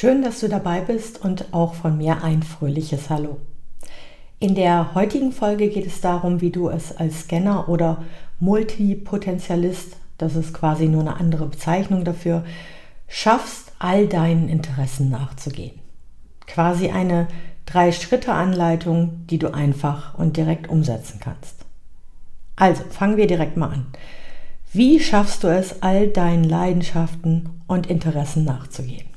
Schön, dass du dabei bist und auch von mir ein fröhliches Hallo. In der heutigen Folge geht es darum, wie du es als Scanner oder Multipotentialist, das ist quasi nur eine andere Bezeichnung dafür, schaffst, all deinen Interessen nachzugehen. Quasi eine Drei-Schritte-Anleitung, die du einfach und direkt umsetzen kannst. Also fangen wir direkt mal an. Wie schaffst du es, all deinen Leidenschaften und Interessen nachzugehen?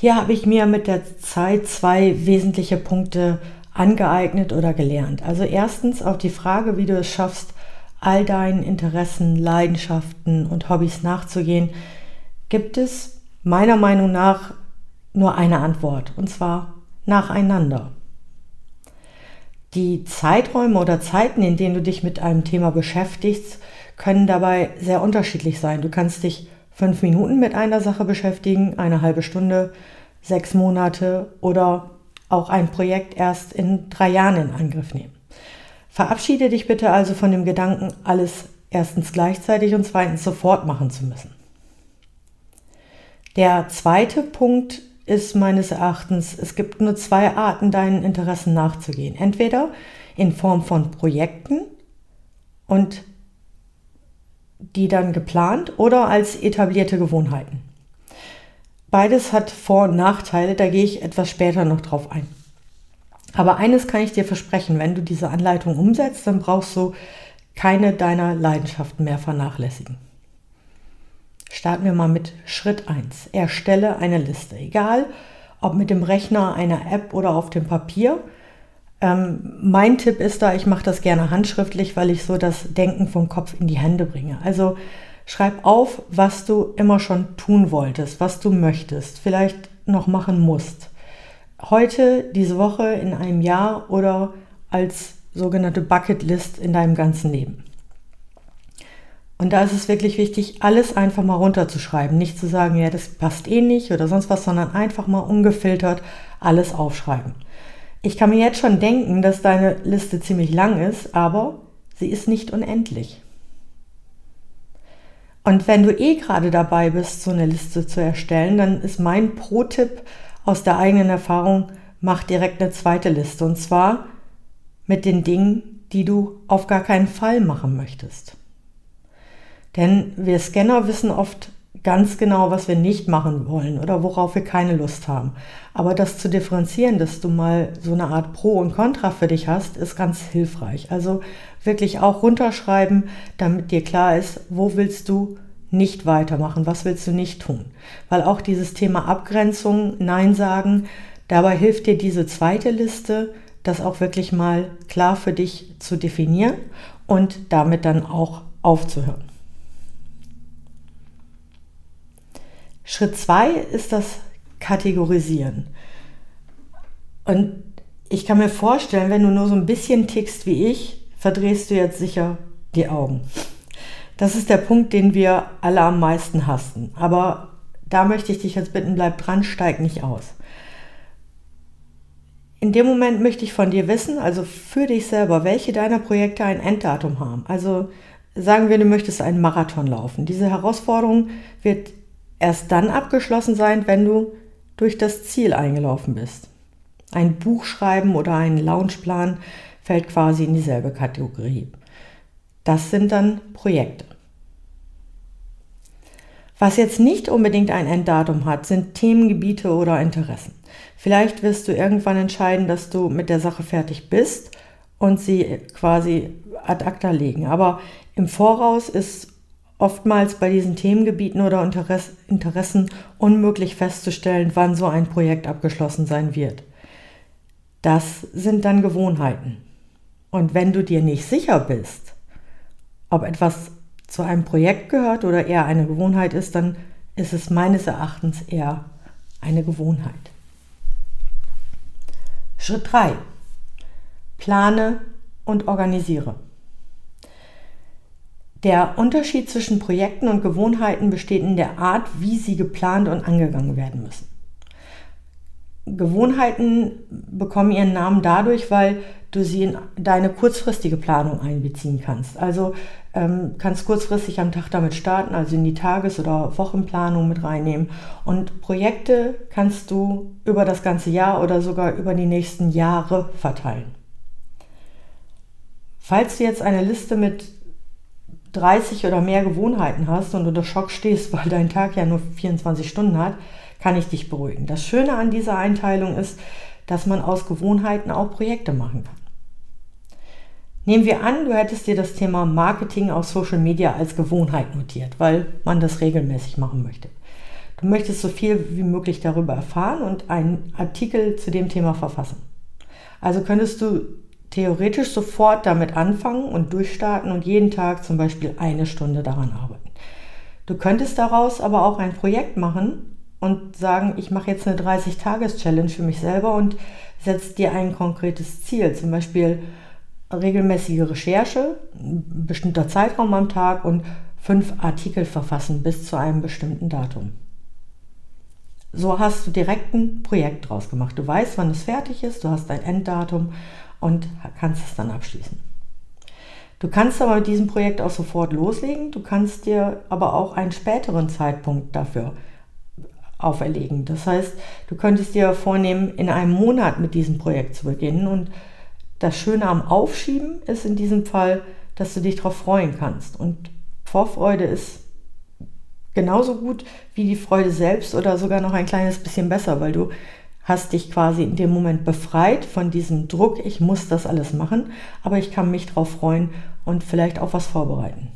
Hier habe ich mir mit der Zeit zwei wesentliche Punkte angeeignet oder gelernt. Also erstens auf die Frage, wie du es schaffst, all deinen Interessen, Leidenschaften und Hobbys nachzugehen, gibt es meiner Meinung nach nur eine Antwort, und zwar nacheinander. Die Zeiträume oder Zeiten, in denen du dich mit einem Thema beschäftigst, können dabei sehr unterschiedlich sein. Du kannst dich fünf Minuten mit einer Sache beschäftigen, eine halbe Stunde, sechs Monate oder auch ein Projekt erst in drei Jahren in Angriff nehmen. Verabschiede dich bitte also von dem Gedanken, alles erstens gleichzeitig und zweitens sofort machen zu müssen. Der zweite Punkt ist meines Erachtens, es gibt nur zwei Arten, deinen Interessen nachzugehen. Entweder in Form von Projekten und die dann geplant oder als etablierte Gewohnheiten. Beides hat Vor- und Nachteile, da gehe ich etwas später noch drauf ein. Aber eines kann ich dir versprechen, wenn du diese Anleitung umsetzt, dann brauchst du keine deiner Leidenschaften mehr vernachlässigen. Starten wir mal mit Schritt 1. Erstelle eine Liste. Egal, ob mit dem Rechner, einer App oder auf dem Papier. Ähm, mein Tipp ist da, ich mache das gerne handschriftlich, weil ich so das Denken vom Kopf in die Hände bringe. Also schreib auf, was du immer schon tun wolltest, was du möchtest, vielleicht noch machen musst. Heute, diese Woche, in einem Jahr oder als sogenannte Bucketlist in deinem ganzen Leben. Und da ist es wirklich wichtig, alles einfach mal runterzuschreiben. Nicht zu sagen, ja, das passt eh nicht oder sonst was, sondern einfach mal ungefiltert alles aufschreiben. Ich kann mir jetzt schon denken, dass deine Liste ziemlich lang ist, aber sie ist nicht unendlich. Und wenn du eh gerade dabei bist, so eine Liste zu erstellen, dann ist mein Pro-Tipp aus der eigenen Erfahrung, mach direkt eine zweite Liste. Und zwar mit den Dingen, die du auf gar keinen Fall machen möchtest. Denn wir Scanner wissen oft ganz genau, was wir nicht machen wollen oder worauf wir keine Lust haben. Aber das zu differenzieren, dass du mal so eine Art Pro und Contra für dich hast, ist ganz hilfreich. Also wirklich auch runterschreiben, damit dir klar ist, wo willst du nicht weitermachen, was willst du nicht tun. Weil auch dieses Thema Abgrenzung, Nein sagen, dabei hilft dir diese zweite Liste, das auch wirklich mal klar für dich zu definieren und damit dann auch aufzuhören. Schritt zwei ist das Kategorisieren. Und ich kann mir vorstellen, wenn du nur so ein bisschen tickst wie ich, verdrehst du jetzt sicher die Augen. Das ist der Punkt, den wir alle am meisten hassen. Aber da möchte ich dich jetzt bitten, bleib dran, steig nicht aus. In dem Moment möchte ich von dir wissen, also für dich selber, welche deiner Projekte ein Enddatum haben. Also sagen wir, du möchtest einen Marathon laufen. Diese Herausforderung wird erst dann abgeschlossen sein, wenn du durch das Ziel eingelaufen bist. Ein Buch schreiben oder ein Launchplan fällt quasi in dieselbe Kategorie. Das sind dann Projekte. Was jetzt nicht unbedingt ein Enddatum hat, sind Themengebiete oder Interessen. Vielleicht wirst du irgendwann entscheiden, dass du mit der Sache fertig bist und sie quasi ad acta legen. Aber im Voraus ist oftmals bei diesen Themengebieten oder Interessen unmöglich festzustellen, wann so ein Projekt abgeschlossen sein wird. Das sind dann Gewohnheiten. Und wenn du dir nicht sicher bist, ob etwas zu einem Projekt gehört oder eher eine Gewohnheit ist, dann ist es meines Erachtens eher eine Gewohnheit. Schritt 3. Plane und organisiere. Der Unterschied zwischen Projekten und Gewohnheiten besteht in der Art, wie sie geplant und angegangen werden müssen. Gewohnheiten bekommen ihren Namen dadurch, weil du sie in deine kurzfristige Planung einbeziehen kannst. Also ähm, kannst kurzfristig am Tag damit starten, also in die Tages- oder Wochenplanung mit reinnehmen. Und Projekte kannst du über das ganze Jahr oder sogar über die nächsten Jahre verteilen. Falls du jetzt eine Liste mit 30 oder mehr Gewohnheiten hast und unter Schock stehst, weil dein Tag ja nur 24 Stunden hat, kann ich dich beruhigen. Das Schöne an dieser Einteilung ist, dass man aus Gewohnheiten auch Projekte machen kann. Nehmen wir an, du hättest dir das Thema Marketing auf Social Media als Gewohnheit notiert, weil man das regelmäßig machen möchte. Du möchtest so viel wie möglich darüber erfahren und einen Artikel zu dem Thema verfassen. Also könntest du theoretisch sofort damit anfangen und durchstarten und jeden Tag zum Beispiel eine Stunde daran arbeiten. Du könntest daraus aber auch ein Projekt machen und sagen, ich mache jetzt eine 30-Tages-Challenge für mich selber und setze dir ein konkretes Ziel, zum Beispiel regelmäßige Recherche, ein bestimmter Zeitraum am Tag und fünf Artikel verfassen bis zu einem bestimmten Datum. So hast du direkt ein Projekt draus gemacht. Du weißt, wann es fertig ist, du hast ein Enddatum und kannst es dann abschließen. Du kannst aber mit diesem Projekt auch sofort loslegen. Du kannst dir aber auch einen späteren Zeitpunkt dafür auferlegen. Das heißt, du könntest dir vornehmen, in einem Monat mit diesem Projekt zu beginnen. Und das Schöne am Aufschieben ist in diesem Fall, dass du dich darauf freuen kannst. Und Vorfreude ist genauso gut wie die Freude selbst oder sogar noch ein kleines bisschen besser, weil du hast dich quasi in dem Moment befreit von diesem Druck, ich muss das alles machen, aber ich kann mich darauf freuen und vielleicht auch was vorbereiten.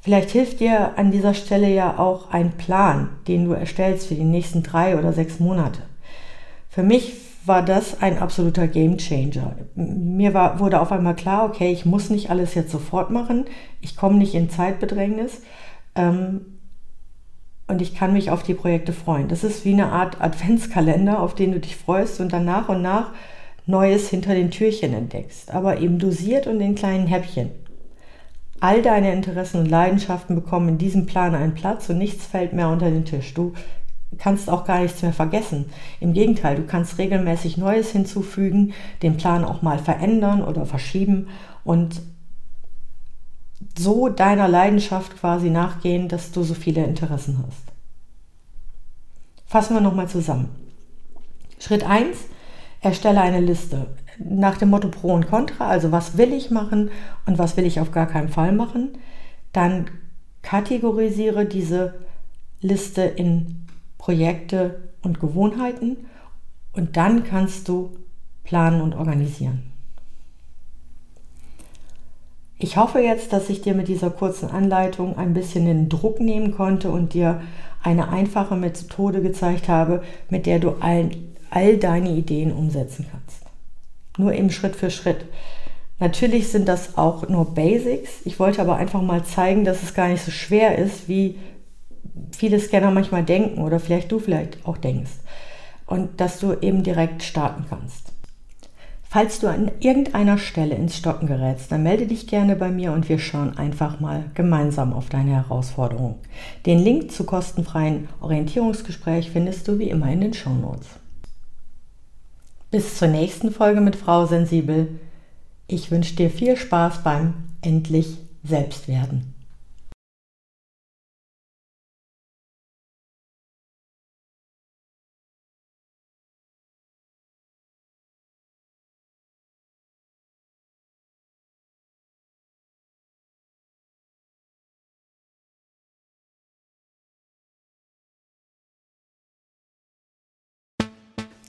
Vielleicht hilft dir an dieser Stelle ja auch ein Plan, den du erstellst für die nächsten drei oder sechs Monate. Für mich war das ein absoluter Game Changer. Mir war, wurde auf einmal klar, okay, ich muss nicht alles jetzt sofort machen, ich komme nicht in Zeitbedrängnis. Ähm, und ich kann mich auf die Projekte freuen. Das ist wie eine Art Adventskalender, auf den du dich freust und dann nach und nach Neues hinter den Türchen entdeckst, aber eben dosiert und in kleinen Häppchen. All deine Interessen und Leidenschaften bekommen in diesem Plan einen Platz und nichts fällt mehr unter den Tisch. Du kannst auch gar nichts mehr vergessen. Im Gegenteil, du kannst regelmäßig Neues hinzufügen, den Plan auch mal verändern oder verschieben und so deiner Leidenschaft quasi nachgehen, dass du so viele Interessen hast. Fassen wir nochmal zusammen. Schritt 1, erstelle eine Liste nach dem Motto Pro und Contra, also was will ich machen und was will ich auf gar keinen Fall machen. Dann kategorisiere diese Liste in Projekte und Gewohnheiten und dann kannst du planen und organisieren. Ich hoffe jetzt, dass ich dir mit dieser kurzen Anleitung ein bisschen den Druck nehmen konnte und dir eine einfache Methode gezeigt habe, mit der du all, all deine Ideen umsetzen kannst. Nur eben Schritt für Schritt. Natürlich sind das auch nur Basics. Ich wollte aber einfach mal zeigen, dass es gar nicht so schwer ist, wie viele Scanner manchmal denken oder vielleicht du vielleicht auch denkst. Und dass du eben direkt starten kannst. Falls du an irgendeiner Stelle ins Stocken gerätst, dann melde dich gerne bei mir und wir schauen einfach mal gemeinsam auf deine Herausforderung. Den Link zu kostenfreien Orientierungsgespräch findest du wie immer in den Shownotes. Bis zur nächsten Folge mit Frau Sensibel. Ich wünsche dir viel Spaß beim Endlich Selbstwerden.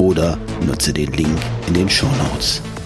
oder nutze den Link in den Shownotes. Notes.